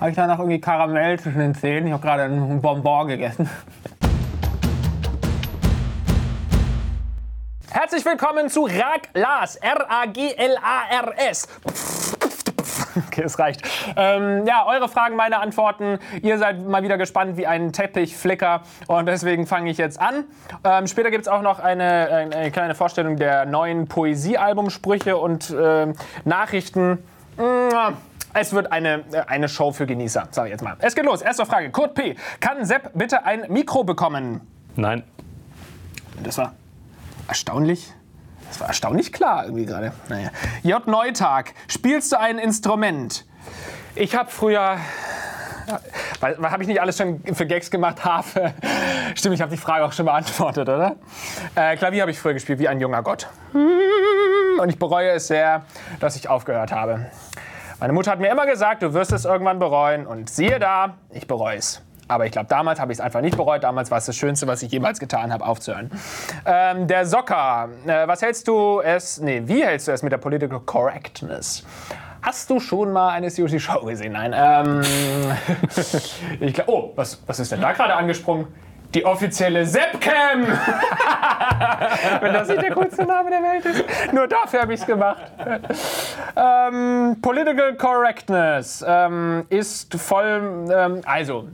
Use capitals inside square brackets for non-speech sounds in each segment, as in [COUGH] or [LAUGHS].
Habe ich danach irgendwie Karamell zwischen den Zähnen? Ich habe gerade einen Bonbon gegessen. Herzlich willkommen zu Raglas, R-A-G-L-A-R-S. Okay, es reicht. Ähm, ja, eure Fragen, meine Antworten. Ihr seid mal wieder gespannt wie ein Teppichflicker und deswegen fange ich jetzt an. Ähm, später gibt es auch noch eine, eine, kleine Vorstellung der neuen Poesiealbumsprüche und äh, Nachrichten. Es wird eine, eine Show für Genießer, sage ich jetzt mal. Es geht los. Erste Frage. Kurt P. Kann Sepp bitte ein Mikro bekommen? Nein. Das war erstaunlich. Das war erstaunlich klar irgendwie gerade. Naja. J. Neutag, spielst du ein Instrument? Ich habe früher weil habe ich nicht alles schon für Gags gemacht? Harfe. [LAUGHS] Stimmt, ich habe die Frage auch schon beantwortet, oder? Äh, Klavier habe ich früher gespielt wie ein junger Gott. [LAUGHS] Und ich bereue es sehr, dass ich aufgehört habe. Meine Mutter hat mir immer gesagt, du wirst es irgendwann bereuen. Und siehe da, ich bereue es. Aber ich glaube, damals habe ich es einfach nicht bereut. Damals war es das Schönste, was ich jemals getan habe, aufzuhören. Ähm, der Socker. Äh, was hältst du es, nee, wie hältst du es mit der Political Correctness? Hast du schon mal eine COC-Show gesehen? Nein. Ähm, [LAUGHS] ich glaub, oh, was, was ist denn da gerade angesprungen? Die offizielle Zepcam! [LAUGHS] Wenn das nicht der coolste Name der Welt ist. Nur dafür habe ich es gemacht. Ähm, Political Correctness ähm, ist voll. Ähm, also,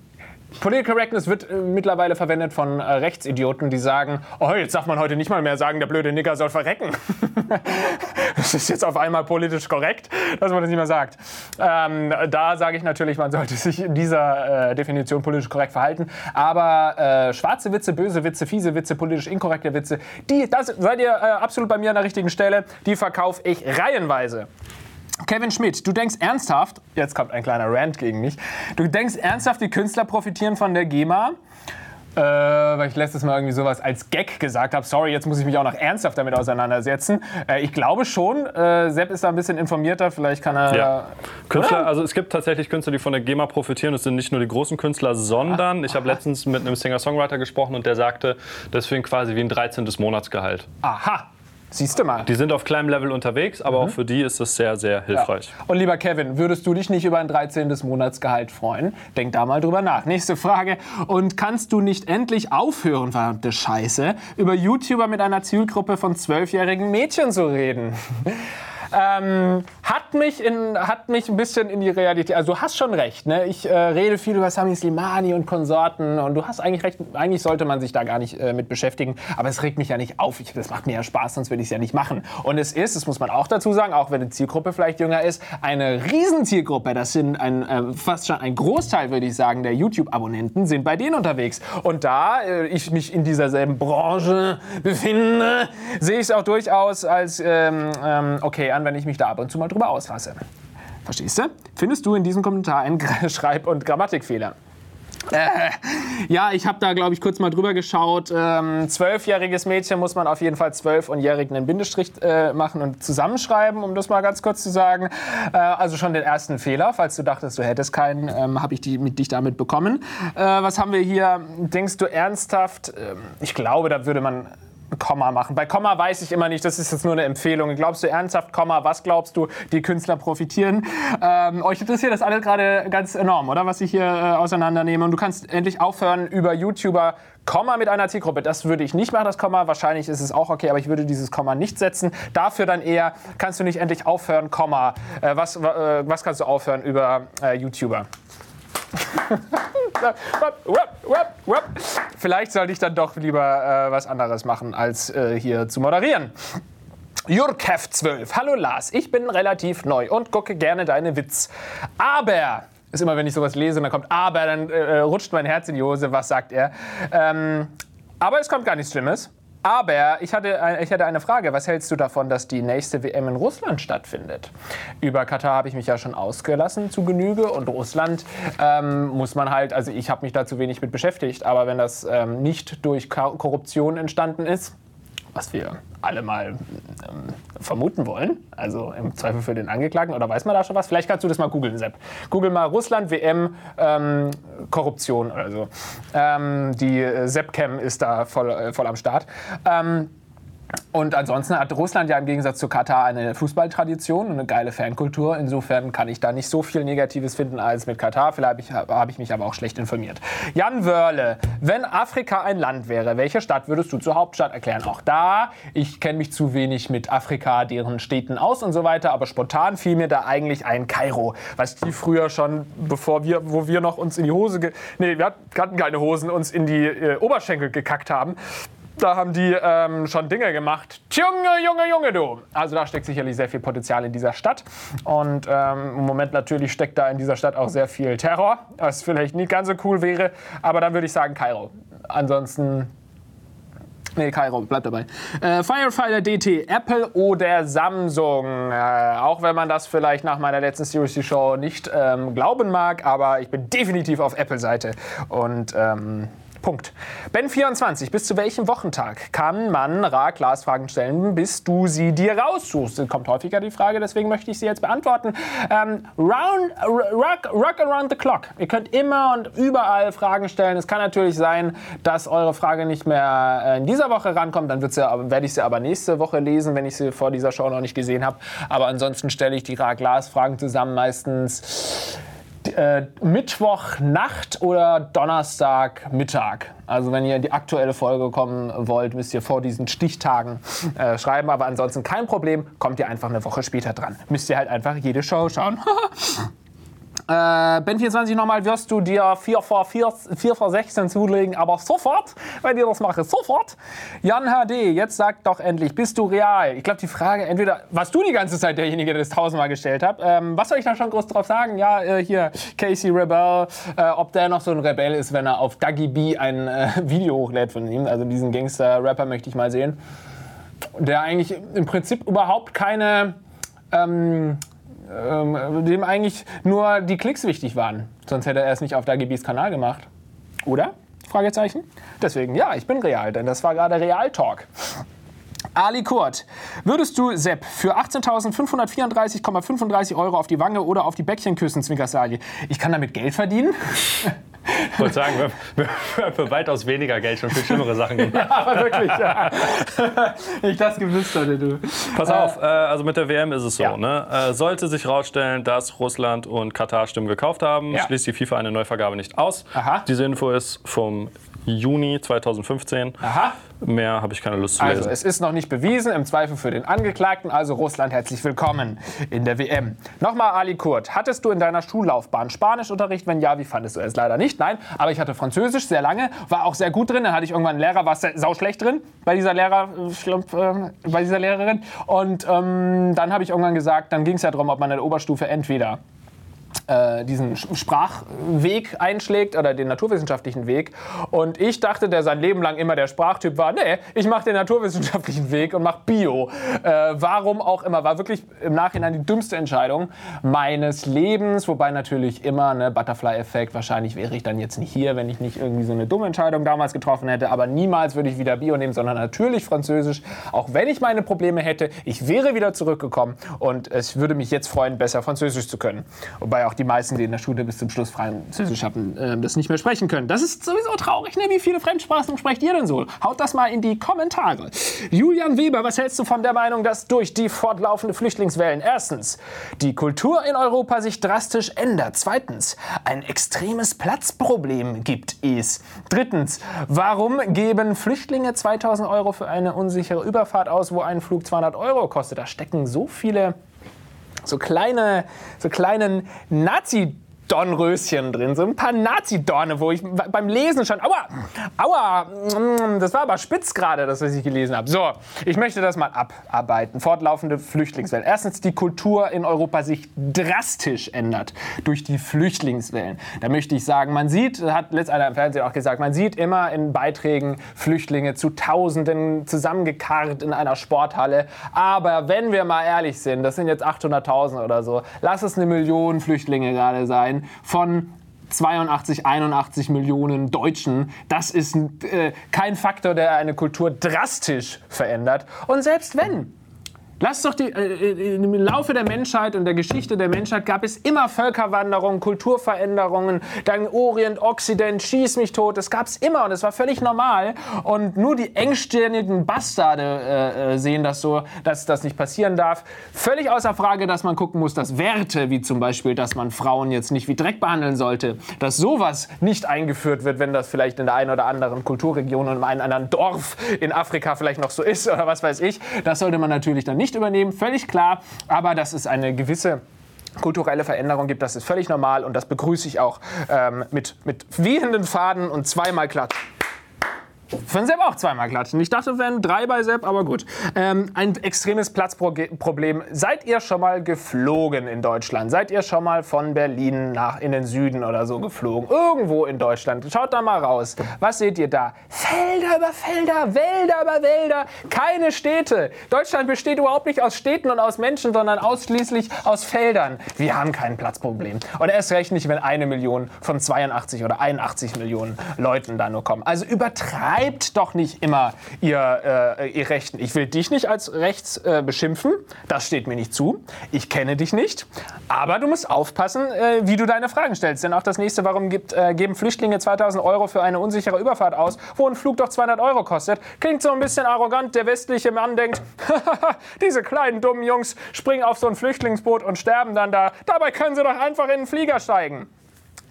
Political Correctness wird äh, mittlerweile verwendet von äh, Rechtsidioten, die sagen, oh, jetzt darf man heute nicht mal mehr sagen, der blöde Nigger soll verrecken. [LAUGHS] das ist jetzt auf einmal politisch korrekt, dass man das nicht mehr sagt. Ähm, da sage ich natürlich, man sollte sich in dieser äh, Definition politisch korrekt verhalten. Aber äh, schwarze Witze, böse Witze, fiese Witze, politisch inkorrekte Witze, die, das seid ihr äh, absolut bei mir an der richtigen Stelle. Die verkaufe ich reihenweise. Kevin Schmidt, du denkst ernsthaft, jetzt kommt ein kleiner Rant gegen mich, du denkst ernsthaft, die Künstler profitieren von der GEMA? Äh, weil ich letztes Mal irgendwie sowas als Gag gesagt habe. Sorry, jetzt muss ich mich auch noch ernsthaft damit auseinandersetzen. Äh, ich glaube schon, äh, Sepp ist da ein bisschen informierter, vielleicht kann er... Ja. Künstler, also es gibt tatsächlich Künstler, die von der GEMA profitieren. Es sind nicht nur die großen Künstler, sondern ich habe letztens mit einem Singer-Songwriter gesprochen und der sagte, das ist quasi wie ein 13. Monatsgehalt. Aha, Siehst du mal. Die sind auf kleinem Level unterwegs, aber mhm. auch für die ist es sehr, sehr hilfreich. Ja. Und lieber Kevin, würdest du dich nicht über ein 13. Monatsgehalt freuen? Denk da mal drüber nach. Nächste Frage. Und kannst du nicht endlich aufhören, verdammte Scheiße, über YouTuber mit einer Zielgruppe von zwölfjährigen Mädchen zu reden? [LAUGHS] Ähm, hat, mich in, hat mich ein bisschen in die Realität. Also, du hast schon recht. Ne? Ich äh, rede viel über Sami Slimani und Konsorten und du hast eigentlich recht. Eigentlich sollte man sich da gar nicht äh, mit beschäftigen. Aber es regt mich ja nicht auf. Ich, das macht mir ja Spaß, sonst würde ich es ja nicht machen. Und es ist, das muss man auch dazu sagen, auch wenn die Zielgruppe vielleicht jünger ist, eine Riesenzielgruppe. Das sind ein, äh, fast schon ein Großteil, würde ich sagen, der YouTube-Abonnenten sind bei denen unterwegs. Und da äh, ich mich in dieser selben Branche befinde, sehe ich es auch durchaus als, ähm, ähm, okay, an wenn ich mich da ab und zu mal drüber auslasse. Verstehst du? Findest du in diesem Kommentar einen [LAUGHS] Schreib- und Grammatikfehler? Äh, ja, ich habe da, glaube ich, kurz mal drüber geschaut. Ähm, zwölfjähriges Mädchen muss man auf jeden Fall zwölf und jährigen einen Bindestrich äh, machen und zusammenschreiben, um das mal ganz kurz zu sagen. Äh, also schon den ersten Fehler, falls du dachtest, du hättest keinen, ähm, habe ich die, mit, dich damit bekommen. Äh, was haben wir hier? Denkst du ernsthaft? Ähm, ich glaube, da würde man Komma machen. Bei Komma weiß ich immer nicht, das ist jetzt nur eine Empfehlung. Glaubst du ernsthaft, Komma, was glaubst du, die Künstler profitieren? Ähm, euch interessiert das alles gerade ganz enorm, oder? Was ich hier äh, auseinandernehme. Und du kannst endlich aufhören, über YouTuber Komma mit einer Zielgruppe. Das würde ich nicht machen, das Komma. Wahrscheinlich ist es auch okay, aber ich würde dieses Komma nicht setzen. Dafür dann eher, kannst du nicht endlich aufhören, Komma. Äh, was, äh, was kannst du aufhören über äh, YouTuber? Vielleicht sollte ich dann doch lieber äh, was anderes machen, als äh, hier zu moderieren. Jurkev 12. Hallo Lars, ich bin relativ neu und gucke gerne deine Witz. Aber, ist immer, wenn ich sowas lese und dann kommt aber, dann äh, rutscht mein Herz in die Hose. Was sagt er? Ähm, aber es kommt gar nichts Schlimmes. Aber ich hatte, ich hatte eine Frage. Was hältst du davon, dass die nächste WM in Russland stattfindet? Über Katar habe ich mich ja schon ausgelassen zu Genüge. Und Russland ähm, muss man halt, also ich habe mich da zu wenig mit beschäftigt. Aber wenn das ähm, nicht durch Korruption entstanden ist, was wir alle mal ähm, vermuten wollen, also im Zweifel für den Angeklagten, oder weiß man da schon was? Vielleicht kannst du das mal googeln, Sepp. Google mal Russland, WM, ähm, Korruption oder so. Ähm, die äh, Seppcam ist da voll, äh, voll am Start. Ähm, Und ansonsten hat Russland ja im Gegensatz zu Katar eine Fußballtradition und eine geile Fankultur. Insofern kann ich da nicht so viel Negatives finden als mit Katar. Vielleicht habe ich, mich aber auch schlecht informiert. Jan Wörle, wenn Afrika ein Land wäre, welche Stadt würdest du zur Hauptstadt erklären? Auch da, ich kenne mich zu wenig mit Afrika, deren Städten aus und so weiter, aber spontan fiel mir da eigentlich ein Kairo, was die früher schon, bevor wir, wo wir noch uns in die Hose, nee, wir hatten keine Hosen, uns in die äh, Oberschenkel gekackt haben da haben die ähm, schon Dinge gemacht. Junge, Junge, Junge, du. Also da steckt sicherlich sehr viel Potenzial in dieser Stadt. Und ähm, im Moment natürlich steckt da in dieser Stadt auch sehr viel Terror, was vielleicht nicht ganz so cool wäre. Aber dann würde ich sagen Kairo. Ansonsten Nee, Kairo, bleibt dabei. Äh, Firefighter DT, Apple oder Samsung. Äh, auch wenn man das vielleicht nach meiner letzten Seriously Show nicht ähm, glauben mag, aber ich bin definitiv auf Apple-Seite. Und ähm, Punkt. Ben24, bis zu welchem Wochentag kann man Ra-Glas-Fragen stellen, bis du sie dir raussuchst? Das kommt häufiger die Frage, deswegen möchte ich sie jetzt beantworten. Ähm, round, rock, rock around the clock. Ihr könnt immer und überall Fragen stellen. Es kann natürlich sein, dass eure Frage nicht mehr äh, in dieser Woche rankommt. Dann werde ich sie aber nächste Woche lesen, wenn ich sie vor dieser Show noch nicht gesehen habe. Aber ansonsten stelle ich die Ra-Glas-Fragen zusammen meistens äh, Mittwochnacht oder Donnerstagmittag. Also wenn ihr in die aktuelle Folge kommen wollt, müsst ihr vor diesen Stichtagen äh, schreiben. Aber ansonsten kein Problem, kommt ihr einfach eine Woche später dran. Müsst ihr halt einfach jede Show schauen. [LAUGHS] Äh, Ben24 nochmal, wirst du dir 4 vor, 4, 4 vor 16 zulegen, aber sofort, wenn ihr das mache, sofort. Jan HD, jetzt sag doch endlich, bist du real? Ich glaube, die Frage, entweder warst du die ganze Zeit derjenige, der das tausendmal gestellt hat. Ähm, was soll ich da schon groß drauf sagen? Ja, äh, hier, Casey Rebel, äh, ob der noch so ein Rebell ist, wenn er auf Dougie B ein äh, [LAUGHS] Video hochlädt von ihm. Also diesen Gangster-Rapper möchte ich mal sehen. Der eigentlich im Prinzip überhaupt keine. Ähm, ähm, dem eigentlich nur die Klicks wichtig waren. Sonst hätte er es nicht auf GBs Kanal gemacht. Oder? Fragezeichen. Deswegen, ja, ich bin real, denn das war gerade Real Talk. Ali Kurt, würdest du Sepp für 18.534,35 Euro auf die Wange oder auf die Bäckchen küssen, Zwinkersali? Ich kann damit Geld verdienen? [LAUGHS] Ich wollte sagen, wir, haben für weitaus weniger Geld schon viel schlimmere Sachen [LAUGHS] gemacht. ja, aber wirklich, ja. Ich das gewusst hatte, du. Pass auf, äh, also mit der WM ist es so. Ja. Ne? Äh, sollte sich herausstellen, dass Russland und Katar Stimmen gekauft haben, ja. schließt die FIFA eine Neuvergabe nicht aus. Aha. Diese Info ist vom Juni 2015. Aha. Mehr habe ich keine Lust zu lesen. Also, es ist noch nicht bewiesen, im Zweifel für den Angeklagten. Also, Russland, herzlich willkommen in der WM. Nochmal, Ali Kurt, hattest du in deiner Schullaufbahn Spanischunterricht? Wenn ja, wie fandest du es? Leider nicht, nein. Aber ich hatte Französisch sehr lange, war auch sehr gut drin. Dann hatte ich irgendwann einen Lehrer, war sau schlecht drin bei dieser, Lehrer, äh, bei dieser Lehrerin. Und ähm, dann habe ich irgendwann gesagt, dann ging es ja darum, ob man in der Oberstufe entweder diesen Sprachweg einschlägt oder den naturwissenschaftlichen Weg. Und ich dachte, der sein Leben lang immer der Sprachtyp war, nee, ich mache den naturwissenschaftlichen Weg und mache Bio. Äh, warum auch immer, war wirklich im Nachhinein die dümmste Entscheidung meines Lebens, wobei natürlich immer, ne, Butterfly-Effekt, wahrscheinlich wäre ich dann jetzt nicht hier, wenn ich nicht irgendwie so eine dumme Entscheidung damals getroffen hätte, aber niemals würde ich wieder Bio nehmen, sondern natürlich Französisch, auch wenn ich meine Probleme hätte, ich wäre wieder zurückgekommen und es würde mich jetzt freuen, besser Französisch zu können. Wobei auch auch die meisten, die in der Schule bis zum Schluss Französisch hatten, äh, das nicht mehr sprechen können. Das ist sowieso traurig, ne? Wie viele Fremdsprachen sprecht ihr denn so? Haut das mal in die Kommentare. Julian Weber, was hältst du von der Meinung, dass durch die fortlaufende Flüchtlingswellen erstens die Kultur in Europa sich drastisch ändert, zweitens ein extremes Platzproblem gibt es, drittens warum geben Flüchtlinge 2000 Euro für eine unsichere Überfahrt aus, wo ein Flug 200 Euro kostet? Da stecken so viele so kleine, so kleinen Nazi- Dornröschen drin, so ein paar Nazi-Dorne, wo ich beim Lesen schon, aua, aua, mm, das war aber spitz gerade, das, was ich gelesen habe. So, ich möchte das mal abarbeiten. Fortlaufende Flüchtlingswellen. Erstens, die Kultur in Europa sich drastisch ändert durch die Flüchtlingswellen. Da möchte ich sagen, man sieht, hat letztens einer im Fernsehen auch gesagt, man sieht immer in Beiträgen Flüchtlinge zu Tausenden zusammengekarrt in einer Sporthalle. Aber wenn wir mal ehrlich sind, das sind jetzt 800.000 oder so, lass es eine Million Flüchtlinge gerade sein sein von 82, 81 Millionen Deutschen. Das ist äh, kein Faktor, der eine Kultur drastisch verändert. Und selbst wenn Lass doch die, äh, im Laufe der Menschheit und der Geschichte der Menschheit gab es immer Völkerwanderungen, Kulturveränderungen, dann Orient, Occident, schieß mich tot. Das gab es immer und es war völlig normal. Und nur die engstirnigen Bastarde äh, äh, sehen das so, dass das nicht passieren darf. Völlig außer Frage, dass man gucken muss, dass Werte, wie zum Beispiel, dass man Frauen jetzt nicht wie Dreck behandeln sollte, dass sowas nicht eingeführt wird, wenn das vielleicht in der einen oder anderen Kulturregion und in einem anderen Dorf in Afrika vielleicht noch so ist oder was weiß ich. Das sollte man natürlich dann nicht übernehmen, völlig klar. Aber das ist eine gewisse kulturelle Veränderung gibt, das ist völlig normal und das begrüße ich auch ähm, mit, mit wehenden Faden und zweimal Klatsch. Für Sepp auch zweimal klatschen. Ich dachte, wären drei bei Sepp, aber gut. Ähm, ein extremes Platzproblem. Seid ihr schon mal geflogen in Deutschland? Seid ihr schon mal von Berlin nach in den Süden oder so geflogen? Irgendwo in Deutschland. Schaut da mal raus. Was seht ihr da? Felder über Felder, Wälder über Wälder, keine Städte. Deutschland besteht überhaupt nicht aus Städten und aus Menschen, sondern ausschließlich aus Feldern. Wir haben kein Platzproblem. Und erst recht nicht, wenn eine Million von 82 oder 81 Millionen Leuten da nur kommen. Also übertreiben übertreibt doch nicht immer ihr, äh, ihr Rechten. Ich will dich nicht als rechts äh, beschimpfen, das steht mir nicht zu. Ich kenne dich nicht, aber du musst aufpassen, äh, wie du deine Fragen stellst. Denn auch das nächste, warum gibt, äh, geben Flüchtlinge 2000 Euro für eine unsichere Überfahrt aus, wo ein Flug doch 200 Euro kostet, klingt so ein bisschen arrogant. Der westliche Mann denkt, [LAUGHS] diese kleinen dummen Jungs springen auf so ein Flüchtlingsboot und sterben dann da. Dabei können sie doch einfach in den Flieger steigen.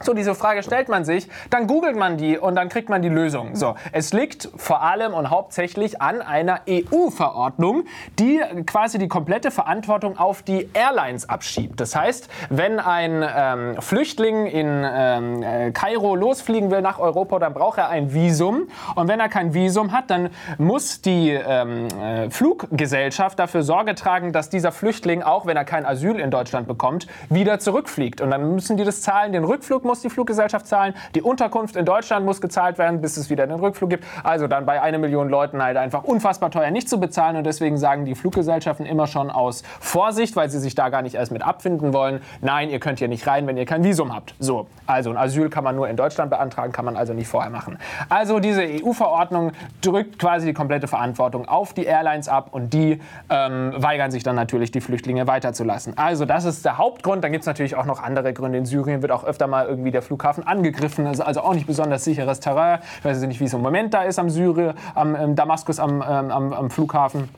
So, diese Frage stellt man sich, dann googelt man die und dann kriegt man die Lösung. So, es liegt vor allem und hauptsächlich an einer EU-Verordnung, die quasi die komplette Verantwortung auf die Airlines abschiebt. Das heißt, wenn ein ähm, Flüchtling in ähm, äh, Kairo losfliegen will nach Europa, dann braucht er ein Visum. Und wenn er kein Visum hat, dann muss die ähm, äh, Fluggesellschaft dafür Sorge tragen, dass dieser Flüchtling, auch wenn er kein Asyl in Deutschland bekommt, wieder zurückfliegt. Und dann müssen die das zahlen, den Rückflug muss muss die Fluggesellschaft zahlen, die Unterkunft in Deutschland muss gezahlt werden, bis es wieder den Rückflug gibt. Also dann bei einer Million Leuten halt einfach unfassbar teuer nicht zu bezahlen und deswegen sagen die Fluggesellschaften immer schon aus Vorsicht, weil sie sich da gar nicht erst mit abfinden wollen, nein, ihr könnt hier nicht rein, wenn ihr kein Visum habt. So, also ein Asyl kann man nur in Deutschland beantragen, kann man also nicht vorher machen. Also diese EU-Verordnung drückt quasi die komplette Verantwortung auf die Airlines ab und die ähm, weigern sich dann natürlich, die Flüchtlinge weiterzulassen. Also das ist der Hauptgrund. Dann gibt es natürlich auch noch andere Gründe. In Syrien wird auch öfter mal irgendwie der Flughafen angegriffen. Das ist also auch nicht besonders sicheres Terrain. Ich weiß nicht, wie es im Moment da ist am Syrie, am ähm, Damaskus, am, ähm, am, am Flughafen.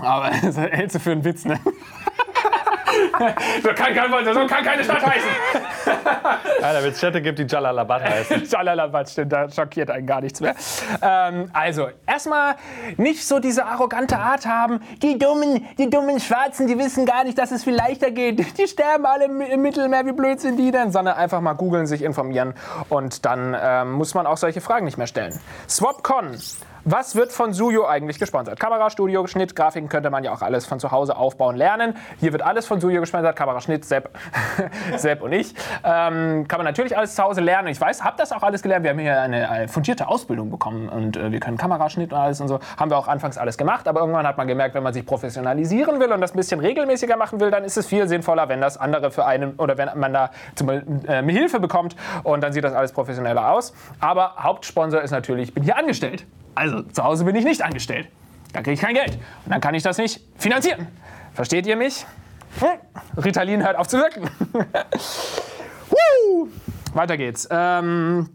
Aber [LAUGHS] hältst du für einen Witz, ne? [LAUGHS] so, kann, kann, so kann keine Stadt heißen. [LAUGHS] Alter, wenn es Städte gibt, die Jalalabad [LAUGHS] heißen. Jalalabad stimmt, da schockiert einen gar nichts mehr. Ähm, also, erstmal nicht so diese arrogante Art haben. Die dummen, die dummen Schwarzen, die wissen gar nicht, dass es viel leichter geht. Die sterben alle im Mittelmeer, wie blöd sind die denn? Sondern einfach mal googeln, sich informieren und dann ähm, muss man auch solche Fragen nicht mehr stellen. SwapCon was wird von Suyo eigentlich gesponsert? Kamerastudio, Schnitt, Grafiken könnte man ja auch alles von zu Hause aufbauen lernen. Hier wird alles von Suyo gesponsert. Kameraschnitt, Sepp, [LAUGHS] Sepp und ich. Ähm, kann man natürlich alles zu Hause lernen. Ich weiß, habe das auch alles gelernt. Wir haben hier eine, eine fundierte Ausbildung bekommen und äh, wir können Kameraschnitt und alles und so. Haben wir auch anfangs alles gemacht. Aber irgendwann hat man gemerkt, wenn man sich professionalisieren will und das ein bisschen regelmäßiger machen will, dann ist es viel sinnvoller, wenn das andere für einen oder wenn man da zum, äh, Hilfe bekommt und dann sieht das alles professioneller aus. Aber Hauptsponsor ist natürlich, ich bin hier angestellt. Also zu Hause bin ich nicht angestellt. Da kriege ich kein Geld. Und dann kann ich das nicht finanzieren. Versteht ihr mich? Hm? Ritalin hört auf zu wirken. [LAUGHS] Weiter geht's. Ähm,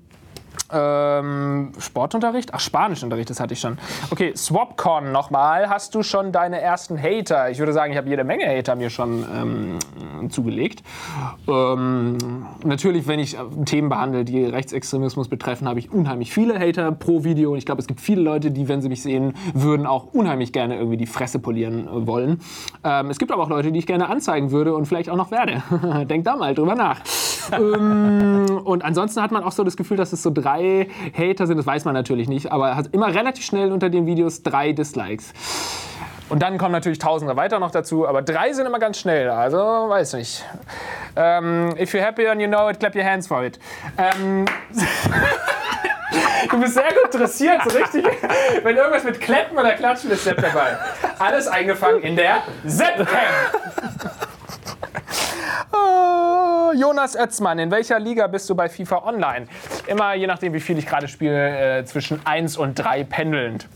ähm, Sportunterricht? Ach, Spanischunterricht, das hatte ich schon. Okay, SwapCon nochmal. Hast du schon deine ersten Hater? Ich würde sagen, ich habe jede Menge Hater mir schon ähm, zugelegt. Ähm, natürlich, wenn ich Themen behandle, die Rechtsextremismus betreffen, habe ich unheimlich viele Hater pro Video. Und ich glaube, es gibt viele Leute, die, wenn sie mich sehen würden, auch unheimlich gerne irgendwie die Fresse polieren äh, wollen. Ähm, es gibt aber auch Leute, die ich gerne anzeigen würde und vielleicht auch noch werde. [LAUGHS] Denk da mal drüber nach. [LAUGHS] Ähm, und ansonsten hat man auch so das Gefühl, dass es so drei drei Hater sind, das weiß man natürlich nicht, aber er hat immer relativ schnell unter den Videos drei Dislikes. Und dann kommen natürlich Tausende weiter noch dazu, aber drei sind immer ganz schnell, also weiß nicht. Ähm, if you're happy and you know it, clap your hands for it. Ähm, [LAUGHS] du bist sehr gut dressiert, so richtig. Wenn irgendwas mit Klappen oder Klatschen ist, Sepp dabei. Alles eingefangen in der Sepp-Cam. Oh, Jonas Oetzmann, in welcher Liga bist du bei FIFA Online? Immer je nachdem, wie viel ich gerade spiele, äh, zwischen 1 und 3 pendelnd.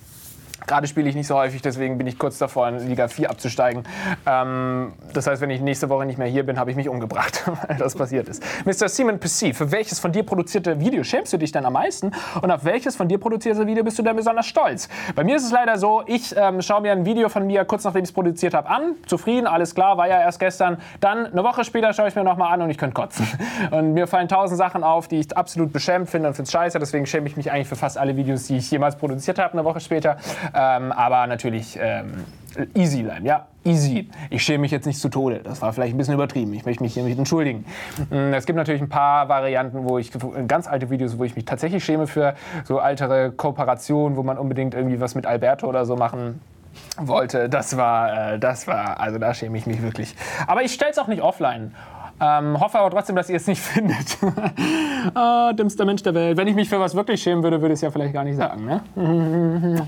Gerade spiele ich nicht so häufig, deswegen bin ich kurz davor, in Liga 4 abzusteigen. Ähm, das heißt, wenn ich nächste Woche nicht mehr hier bin, habe ich mich umgebracht, [LAUGHS] weil das passiert ist. Mr. Simon PC, für welches von dir produzierte Video schämst du dich denn am meisten? Und auf welches von dir produzierte Video bist du denn besonders stolz? Bei mir ist es leider so, ich ähm, schaue mir ein Video von mir kurz nachdem ich es produziert habe an, zufrieden, alles klar, war ja erst gestern. Dann eine Woche später schaue ich mir nochmal an und ich könnte kotzen. [LAUGHS] Und mir fallen tausend Sachen auf, die ich absolut beschämt finde und finde es scheiße. Deswegen schäme ich mich eigentlich für fast alle Videos, die ich jemals produziert habe, eine Woche später. Ähm, aber natürlich ähm, easy bleiben, ja, easy. Ich schäme mich jetzt nicht zu Tode. Das war vielleicht ein bisschen übertrieben. Ich möchte mich hiermit entschuldigen. Mm, es gibt natürlich ein paar Varianten, wo ich ganz alte Videos, wo ich mich tatsächlich schäme für so ältere Kooperationen, wo man unbedingt irgendwie was mit Alberto oder so machen wollte. Das war, äh, das war, also da schäme ich mich wirklich. Aber ich stelle es auch nicht offline. Ähm, hoffe aber trotzdem, dass ihr es nicht [LAUGHS] findet. ah, dümmster Mensch der Welt. Wenn ich mich für was wirklich schämen würde, würde ich es ja vielleicht gar nicht sagen. Ne? [LAUGHS]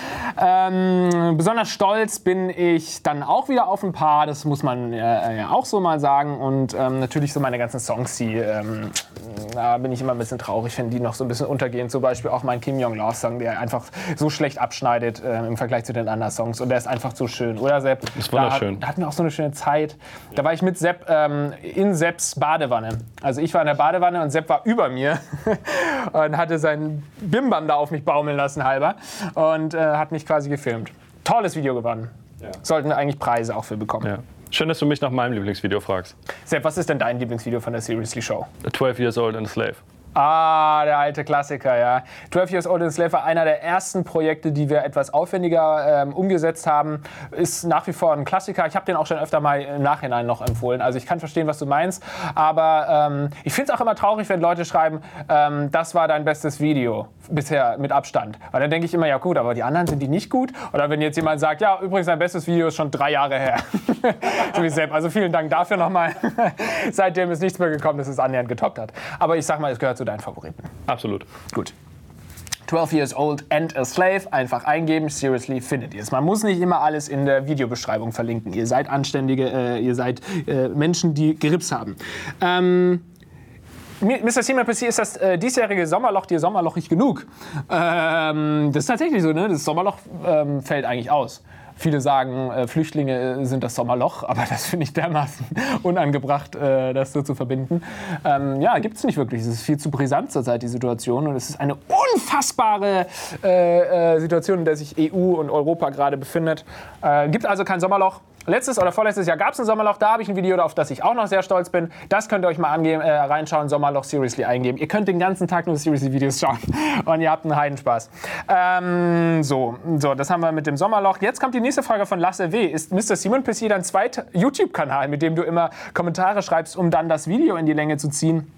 Ähm, besonders stolz bin ich dann auch wieder auf ein paar, das muss man äh, ja auch so mal sagen. Und ähm, natürlich so meine ganzen Songs, die, ähm, da bin ich immer ein bisschen traurig, wenn die noch so ein bisschen untergehen. Zum Beispiel auch mein Kim Jong-Love-Song, der einfach so schlecht abschneidet äh, im Vergleich zu den anderen Songs. Und der ist einfach so schön. Oder Sepp? Das ist wunderschön. Da, da hatten wir auch so eine schöne Zeit. Da war ich mit Sepp ähm, in Sepps Badewanne. Also ich war in der Badewanne und Sepp war über mir [LAUGHS] und hatte seinen Bimbam da auf mich baumeln lassen halber und äh, hat mich mich quasi gefilmt. Tolles Video gewonnen. Ja. Sollten wir eigentlich Preise auch für bekommen. Ja. Schön, dass du mich nach meinem Lieblingsvideo fragst. Sepp, was ist denn dein Lieblingsvideo von der Seriously Show? 12 Years Old and a Slave. Ah, der alte Klassiker, ja. 12 Years Old and Slave war einer der ersten Projekte, die wir etwas aufwendiger ähm, umgesetzt haben. Ist nach wie vor ein Klassiker. Ich habe den auch schon öfter mal im Nachhinein noch empfohlen. Also ich kann verstehen, was du meinst. Aber ähm, ich finde es auch immer traurig, wenn Leute schreiben, ähm, das war dein bestes Video bisher mit Abstand. Weil dann denke ich immer, ja gut, aber die anderen sind die nicht gut? Oder wenn jetzt jemand sagt, ja, übrigens, dein bestes Video ist schon drei Jahre her. [LAUGHS] so wie Sepp. Also vielen Dank dafür nochmal. [LAUGHS] Seitdem ist nichts mehr gekommen, dass es annähernd getoppt hat. Aber ich sag mal, es gehört zu deinen Favoriten. Absolut. Gut. 12 Years Old and a Slave. Einfach eingeben, seriously findet ihr es. Man muss nicht immer alles in der Videobeschreibung verlinken. Ihr seid anständige, äh, ihr seid äh, Menschen, die Grips haben. Ähm, Mr. PC ist das äh, diesjährige Sommerloch dir sommerlochig genug? Ähm, das ist tatsächlich so, ne? Das Sommerloch ähm, fällt eigentlich aus. Viele sagen, äh, Flüchtlinge äh, sind das Sommerloch, [LAUGHS] aber das finde ich dermaßen [LAUGHS] unangebracht, äh, das so zu verbinden. Ähm, ja, gibt es nicht wirklich. Es ist viel zu brisant zurzeit, die Situation. Und es ist eine unfassbare äh, äh, Situation, in der sich EU und Europa gerade befindet. Äh, gibt also kein Sommerloch. Letztes oder vorletztes Jahr gab es ein Sommerloch, da habe ich ein Video, auf das ich auch noch sehr stolz bin. Das könnt ihr euch mal angeben, äh, reinschauen, Sommerloch Seriously eingeben. Ihr könnt den ganzen Tag nur Seriously-Videos schauen [LAUGHS] und ihr habt einen Heidenspaß. Ähm, so, so, das haben wir mit dem Sommerloch. Jetzt kommt die nächste Frage von Lasse W. Ist Mr. Simon PC dein zweiter YouTube-Kanal, mit dem du immer Kommentare schreibst, um dann das Video in die Länge zu ziehen?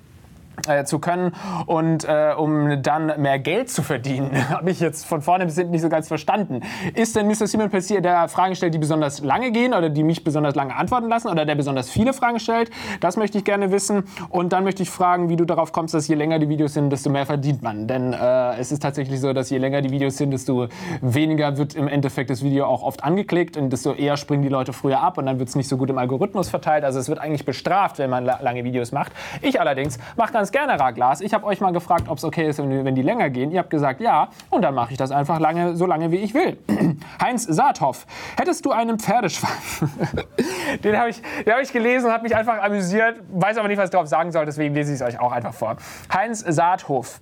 Äh, zu können und äh, um dann mehr Geld zu verdienen. [LAUGHS] Habe ich jetzt von vorne bis hinten nicht so ganz verstanden. Ist denn Mr. Simon Pessier, der Fragen stellt, die besonders lange gehen oder die mich besonders lange antworten lassen oder der besonders viele Fragen stellt? Das möchte ich gerne wissen. Und dann möchte ich fragen, wie du darauf kommst, dass je länger die Videos sind, desto mehr verdient man. Denn äh, es ist tatsächlich so, dass je länger die Videos sind, desto weniger wird im Endeffekt das Video auch oft angeklickt und desto eher springen die Leute früher ab und dann wird es nicht so gut im Algorithmus verteilt. Also es wird eigentlich bestraft, wenn man lange Videos macht. Ich allerdings mache ganz gerne Glas. Ich habe euch mal gefragt, ob es okay ist, wenn die länger gehen. Ihr habt gesagt, ja. Und dann mache ich das einfach lange, so lange, wie ich will. [CLEARS THROAT] Heinz Saathoff, hättest du einen Pferdeschwanz? [LAUGHS] den habe ich, hab ich gelesen und habe mich einfach amüsiert. Weiß aber nicht, was ich darauf sagen soll, deswegen lese ich es euch auch einfach vor. Heinz Saathoff.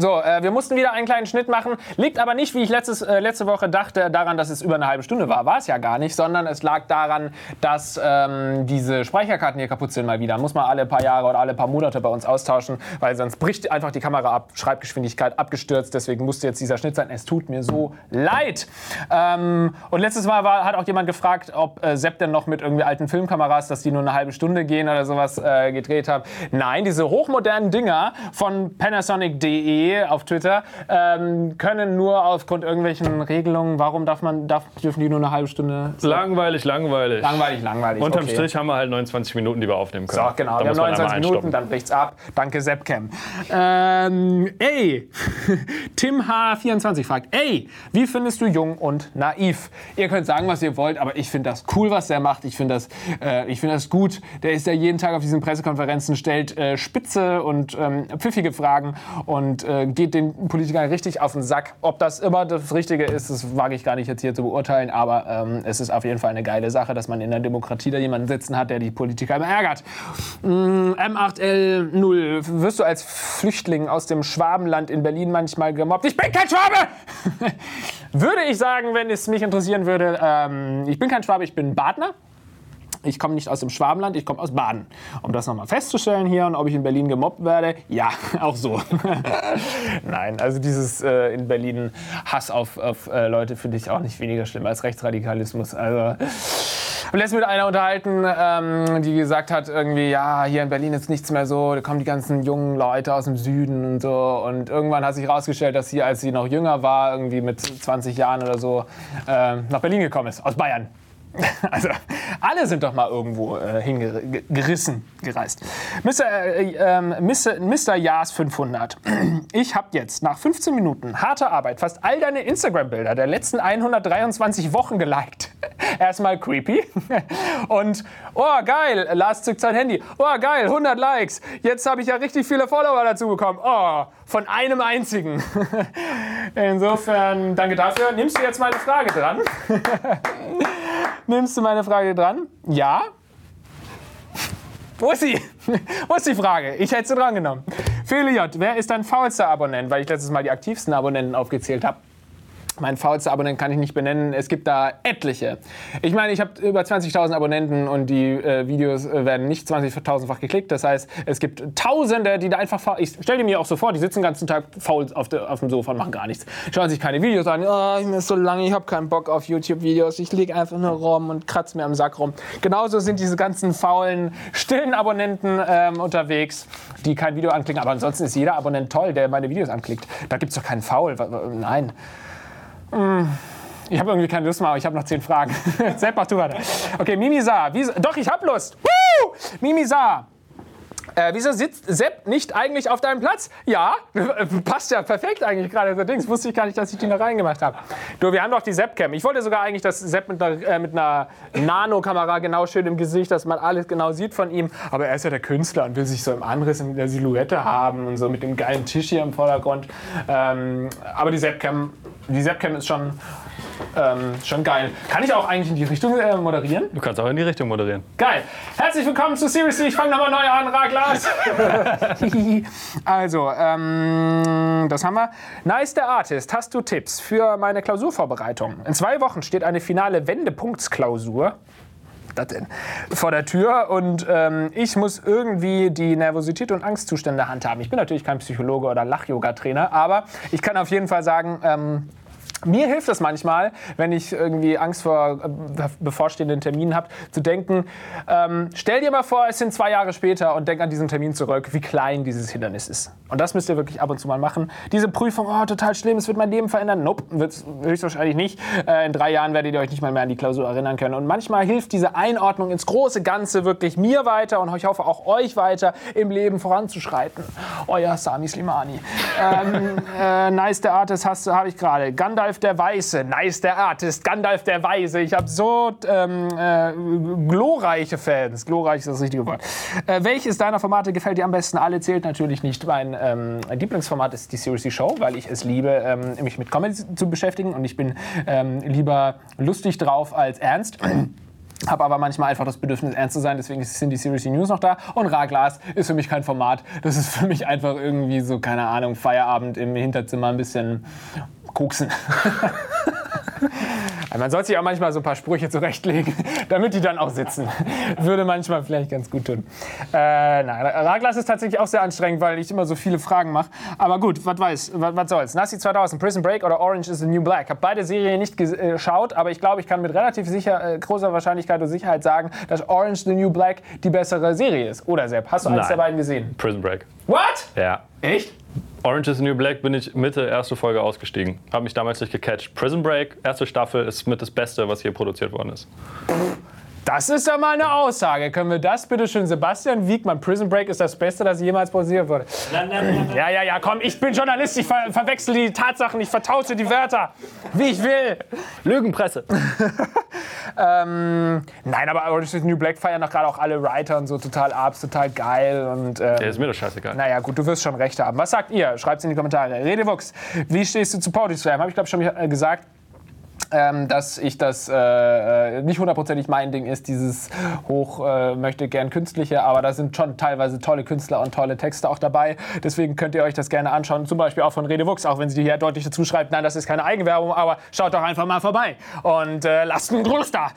So, äh, wir mussten wieder einen kleinen Schnitt machen. Liegt aber nicht, wie ich letztes, äh, letzte Woche dachte, daran, dass es über eine halbe Stunde war. War es ja gar nicht, sondern es lag daran, dass ähm, diese Speicherkarten hier kaputt sind mal wieder. Muss man alle paar Jahre oder alle paar Monate bei uns austauschen, weil sonst bricht einfach die Kamera ab, Schreibgeschwindigkeit abgestürzt. Deswegen musste jetzt dieser Schnitt sein. Es tut mir so leid. Ähm, und letztes Mal war, hat auch jemand gefragt, ob äh, Sepp denn noch mit irgendwie alten Filmkameras, dass die nur eine halbe Stunde gehen oder sowas äh, gedreht hat. Nein, diese hochmodernen Dinger von Panasonic.de auf Twitter, ähm, können nur aufgrund irgendwelchen Regelungen, warum darf man, darf, dürfen die nur eine halbe Stunde? So? Langweilig, langweilig. Langweilig, langweilig. Unterm okay. Strich haben wir halt 29 Minuten, die wir aufnehmen können. So, genau. Da wir haben 29 Minuten, dann bricht's ab. Danke, Seppcam. Ähm, ey, [LAUGHS] Tim H24 fragt, ey, wie findest du jung und naiv? Ihr könnt sagen, was ihr wollt, aber ich finde das cool, was der macht. Ich finde das, äh, find das gut. Der ist ja jeden Tag auf diesen Pressekonferenzen, stellt äh, spitze und ähm, pfiffige Fragen und äh, äh, geht den Politikern richtig auf den Sack. Ob das immer das Richtige ist, das wage ich gar nicht jetzt hier zu beurteilen, aber ähm, es ist auf jeden Fall eine geile Sache, dass man in der Demokratie da jemanden sitzen hat, der die Politiker immer ärgert. Mm, M8L0, wirst du als Flüchtling aus dem Schwabenland in Berlin manchmal gemobbt? Ich bin kein Schwabe! [LAUGHS] würde ich sagen, wenn es mich interessieren würde, ähm, ich bin kein Schwabe, ich bin Badner. Ich komme nicht aus dem Schwabenland, ich komme aus Baden. Um das nochmal festzustellen hier und ob ich in Berlin gemobbt werde, ja, [LAUGHS] auch so. [LAUGHS] Nein, also dieses äh, in Berlin Hass auf, auf äh, Leute finde ich auch nicht weniger schlimm als Rechtsradikalismus. Also habe letztens mit einer unterhalten, ähm, die gesagt hat, irgendwie, ja, hier in Berlin ist nichts mehr so, da kommen die ganzen jungen Leute aus dem Süden und so. Und irgendwann hat sich herausgestellt, dass sie, als sie noch jünger war, irgendwie mit 20 Jahren oder so, äh, nach Berlin gekommen ist, aus Bayern. [LAUGHS] Also alle sind doch mal irgendwo äh, hingerissen, gereist. Mr. Äh, äh, Mr. Mr. Jas 500. Ich habe jetzt nach 15 Minuten harter Arbeit fast all deine Instagram-Bilder der letzten 123 Wochen geliked. [LAUGHS] Erstmal creepy. [LAUGHS] Und, oh geil, Lars zückt sein Handy. Oh geil, 100 Likes. Jetzt habe ich ja richtig viele Follower dazu bekommen. Oh, von einem einzigen. Insofern, danke dafür. Nimmst du jetzt meine Frage dran? Nimmst du meine Frage dran? Ja? Wo ist sie? [LAUGHS] Wo ist die Frage? Ich hätte sie dran genommen. Feli J., wer ist dein faulster Abonnent? Weil ich letztes Mal die aktivsten Abonnenten aufgezählt habe. Mein faulster Abonnent kann ich nicht benennen. Es gibt da etliche. Ich meine, ich habe über 20.000 Abonnenten und die äh, Videos äh, werden nicht 20.000-fach geklickt. Das heißt, es gibt Tausende, die da einfach faul. Ich stelle mir auch so vor, die sitzen den ganzen Tag faul auf, de, auf dem Sofa und machen gar nichts. Schauen sich keine Videos an. Oh, ich bin so lange, ich habe keinen Bock auf YouTube-Videos. Ich liege einfach nur rum und kratze mir am Sack rum. Genauso sind diese ganzen faulen, stillen Abonnenten ähm, unterwegs, die kein Video anklicken. Aber ansonsten ist jeder Abonnent toll, der meine Videos anklickt. Da gibt es doch keinen Faul. Nein. Ich habe irgendwie keine Lust mehr, aber ich habe noch zehn Fragen. [LAUGHS] Sepp, mach du weiter. Okay, Mimisa. Wie, doch, ich habe Lust. Woo! Mimisa. Äh, wieso sitzt Sepp nicht eigentlich auf deinem Platz? Ja, [LAUGHS] passt ja perfekt eigentlich gerade. Allerdings wusste ich gar nicht, dass ich die noch reingemacht habe. Du, wir haben doch die Sepp-Cam. Ich wollte sogar eigentlich, dass Sepp mit einer, äh, mit einer Nano-Kamera genau schön im Gesicht, dass man alles genau sieht von ihm. Aber er ist ja der Künstler und will sich so im Anriss in der Silhouette haben und so mit dem geilen Tisch hier im Vordergrund. Ähm, aber die Sepp-Cam die ist schon, ähm, schon geil. Kann ich auch eigentlich in die Richtung äh, moderieren? Du kannst auch in die Richtung moderieren. Geil. Herzlich willkommen zu Seriously. Ich fange nochmal neu an, Raglas. [LAUGHS] also, ähm, das haben wir. Nice der Artist. Hast du Tipps für meine Klausurvorbereitung? In zwei Wochen steht eine finale Wendepunktsklausur das denn? Vor der Tür und ähm, ich muss irgendwie die Nervosität und Angstzustände handhaben. Ich bin natürlich kein Psychologe oder Lach-Yoga-Trainer, aber ich kann auf jeden Fall sagen, ähm, mir hilft es manchmal, wenn ich irgendwie Angst vor äh, bevorstehenden Terminen habe, zu denken, ähm, stell dir mal vor, es sind zwei Jahre später und denk an diesen Termin zurück, wie klein dieses Hindernis ist. Und das müsst ihr wirklich ab und zu mal machen. Diese Prüfung, oh, total schlimm, es wird mein Leben verändern. Nope, wird es höchstwahrscheinlich nicht. Äh, in drei Jahren werdet ihr euch nicht mal mehr an die Klausur erinnern können. Und manchmal hilft diese Einordnung ins große Ganze wirklich mir weiter und ich hoffe auch euch weiter im Leben voranzuschreiten. Euer Sami Slimani. ähm, [LAUGHS] äh, nice, der Artist habe ich gerade. Gandalf Gandalf der Weiße, nice der Artist, Gandalf der Weise. Ich habe so ähm, äh, glorreiche Fans. Glorreich ist das richtige Wort. Äh, welches deiner Formate gefällt dir am besten? Alle zählt natürlich nicht. Mein ähm, Lieblingsformat ist die Seriously Show, weil ich es liebe, ähm, mich mit Comedy zu beschäftigen und ich bin ähm, lieber lustig drauf als ernst. Habe aber manchmal einfach das Bedürfnis, ernst zu sein. Deswegen sind die Seriously News noch da. Und Raglas ist für mich kein Format. Das ist für mich einfach irgendwie so, keine Ahnung, Feierabend im Hinterzimmer ein bisschen koksen. [LAUGHS] Man sollte sich auch manchmal so ein paar Sprüche zurechtlegen, [LAUGHS] damit die dann auch sitzen. Würde manchmal vielleicht ganz gut tun. Äh, nein, Raglas ist tatsächlich auch sehr anstrengend, weil ich immer so viele Fragen mache. Aber gut, was weiß, was soll's. Nazi 2000, Prison Break oder Orange is the New Black. Ich habe beide Serien nicht äh, geschaut, aber ich glaube, ich kann mit relativ sicher, äh, großer Wahrscheinlichkeit und Sicherheit sagen, dass Orange the New Black die bessere Serie ist. Oder Sepp, hast du eins der beiden gesehen? Prison Break. What? Ja. Echt? Orange is the New Black bin ich Mitte erste Folge ausgestiegen. Habe mich damals nicht gecatcht. Prison Break, erste Staffel, ist mit das Beste, was hier produziert worden ist. Das ist ja mal eine Aussage. Können wir das bitte schön, Sebastian Wiegmann? Prison Break ist das Beste, das jemals produziert wurde. Nein, nein, nein, ja, ja, ja, komm, ich bin Journalist, ich ver verwechsel die Tatsachen, ich vertausche die Wörter, wie ich will. Lügenpresse. [LAUGHS] Ähm, nein, aber Orange is New Black feiern doch gerade auch alle Writer und so total ab, total geil. Und, ähm, ja, ist mir doch scheißegal. Naja, gut, du wirst schon recht haben. Was sagt ihr? Schreibt es in die Kommentare. Redewuchs, wie stehst du zu Poetry Slam? Habe ich, glaube ich, schon äh, gesagt ähm, dass ich das äh, äh, nicht hundertprozentig mein Ding ist, dieses hoch äh, möchte gern künstliche, aber da sind schon teilweise tolle Künstler und tolle Texte auch dabei. Deswegen könnt ihr euch das gerne anschauen, zum Beispiel auch von Rede Wuchs, auch wenn sie hier deutlich dazu schreibt, nein, das ist keine Eigenwerbung, aber schaut doch einfach mal vorbei und äh, lasst einen Gruß da.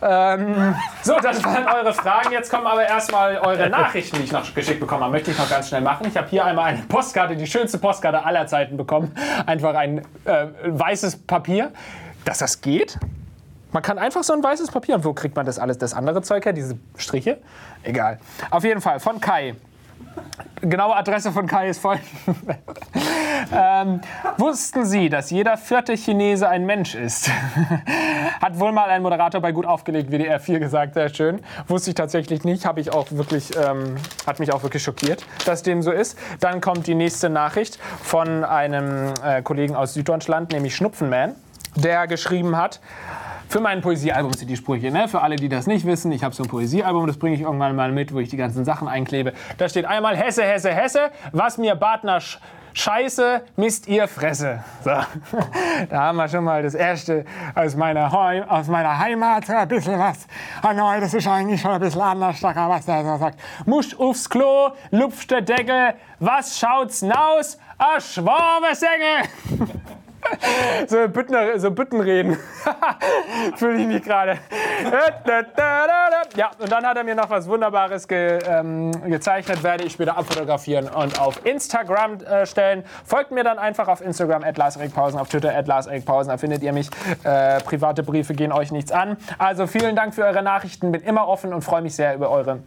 Ähm, so, das waren eure Fragen. Jetzt kommen aber erstmal eure Nachrichten, die ich noch geschickt bekommen habe. Möchte ich noch ganz schnell machen. Ich habe hier einmal eine Postkarte, die schönste Postkarte aller Zeiten bekommen. Einfach ein äh, weißes Papier dass das geht. Man kann einfach so ein weißes Papier. Und wo kriegt man das alles, das andere Zeug her? Diese Striche? Egal. Auf jeden Fall, von Kai. Genaue Adresse von Kai ist folgende. [LAUGHS] ähm, wussten Sie, dass jeder vierte Chinese ein Mensch ist? [LAUGHS] Hat wohl mal ein Moderator bei Gut aufgelegt WDR 4 gesagt, sehr schön. Wusste ich tatsächlich nicht, habe ich auch wirklich, ähm, hat mich auch wirklich schockiert, dass dem so ist. Dann kommt die nächste Nachricht von einem äh, Kollegen aus Süddeutschland, nämlich Schnupfenman der geschrieben hat, für mein Poesiealbum sind die Sprüche, ne? Für alle, die das nicht wissen, ich habe so ein Poesiealbum, das bringe ich irgendwann mal mit, wo ich die ganzen Sachen einklebe. Da steht einmal Hesse, Hesse, Hesse, was mir Partner sch Scheiße, misst ihr Fresse. So. [LAUGHS] Da haben wir schon mal das erste aus meiner, Heim, aus meiner Heimat, ein bisschen was. Nein, das ist eigentlich schon ein bisschen anders, was der so sagt. Musch aufs Klo, lupft der Deckel, was schaut's naus? A Schwabesängel. [LAUGHS] so, Büttner, so Büttenreden. [LAUGHS] Fühle ich mich gerade. ja, und dann hat er mir noch was Wunderbares ge, ähm, gezeichnet, werde ich später abfotografieren und auf Instagram äh, stellen. Folgt mir dann einfach auf Instagram, at auf Twitter, at da findet ihr mich. Äh, private Briefe gehen euch nichts an. Also vielen Dank für eure Nachrichten, bin immer offen und freue mich sehr über eure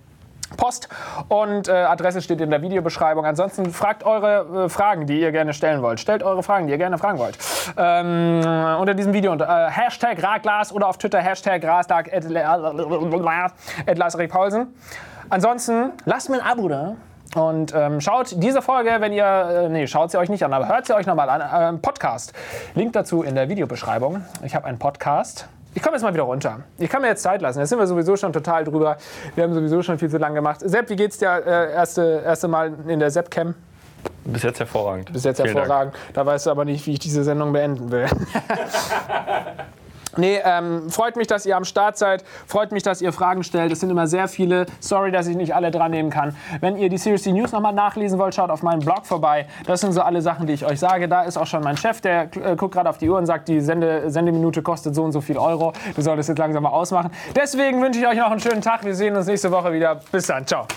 Post und äh, Adresse steht in der Videobeschreibung. Ansonsten fragt eure äh, Fragen, die ihr gerne stellen wollt. Stellt eure Fragen, die ihr gerne fragen wollt. Ähm, unter diesem Video unter äh, Hashtag Radglas oder auf Twitter Hashtag Grastag Paulsen. Ansonsten lasst mir ein Abo da. Und ähm, schaut diese Folge, wenn ihr, äh, nee, schaut sie euch nicht an, aber hört sie euch nochmal an, äh, Podcast. Link dazu in der Videobeschreibung. Ich habe einen Podcast. Ich komme jetzt mal wieder runter. Ich kann mir jetzt Zeit lassen. Jetzt sind wir sowieso schon total drüber. Wir haben sowieso schon viel zu lange gemacht. Sepp, wie geht's dir äh, erste, erste Mal in der Sepp-Cam? Bis jetzt hervorragend. Bis jetzt Vielen hervorragend. Dank. Da weißt du aber nicht, wie ich diese Sendung beenden will. [LAUGHS] Nee, ähm, freut mich, dass ihr am Start seid. Freut mich, dass ihr Fragen stellt. Es sind immer sehr viele. Sorry, dass ich nicht alle dran nehmen kann. Wenn ihr die Series News nochmal nachlesen wollt, schaut auf meinem Blog vorbei. Das sind so alle Sachen, die ich euch sage. Da ist auch schon mein Chef, der äh, guckt gerade auf die Uhr und sagt, die Sende Sendeminute kostet so und so viel Euro. Du solltest jetzt langsam mal ausmachen. Deswegen wünsche ich euch noch einen schönen Tag. Wir sehen uns nächste Woche wieder. Bis dann. Ciao.